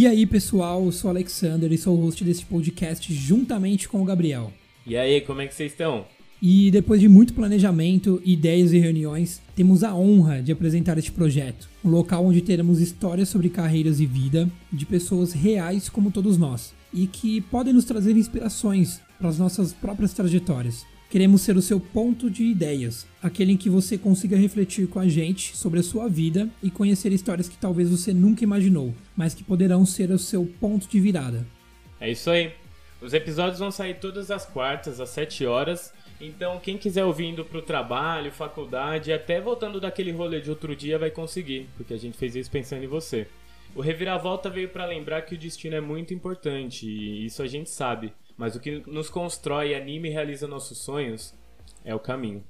E aí, pessoal, eu sou o Alexander e sou o host desse podcast juntamente com o Gabriel. E aí, como é que vocês estão? E depois de muito planejamento, ideias e reuniões, temos a honra de apresentar este projeto. Um local onde teremos histórias sobre carreiras e vida de pessoas reais como todos nós e que podem nos trazer inspirações para as nossas próprias trajetórias. Queremos ser o seu ponto de ideias, aquele em que você consiga refletir com a gente sobre a sua vida e conhecer histórias que talvez você nunca imaginou, mas que poderão ser o seu ponto de virada. É isso aí. Os episódios vão sair todas as quartas às 7 horas. Então, quem quiser ouvir indo pro trabalho, faculdade, até voltando daquele rolê de outro dia, vai conseguir, porque a gente fez isso pensando em você. O Reviravolta veio para lembrar que o destino é muito importante, e isso a gente sabe. Mas o que nos constrói, anima e realiza nossos sonhos é o caminho.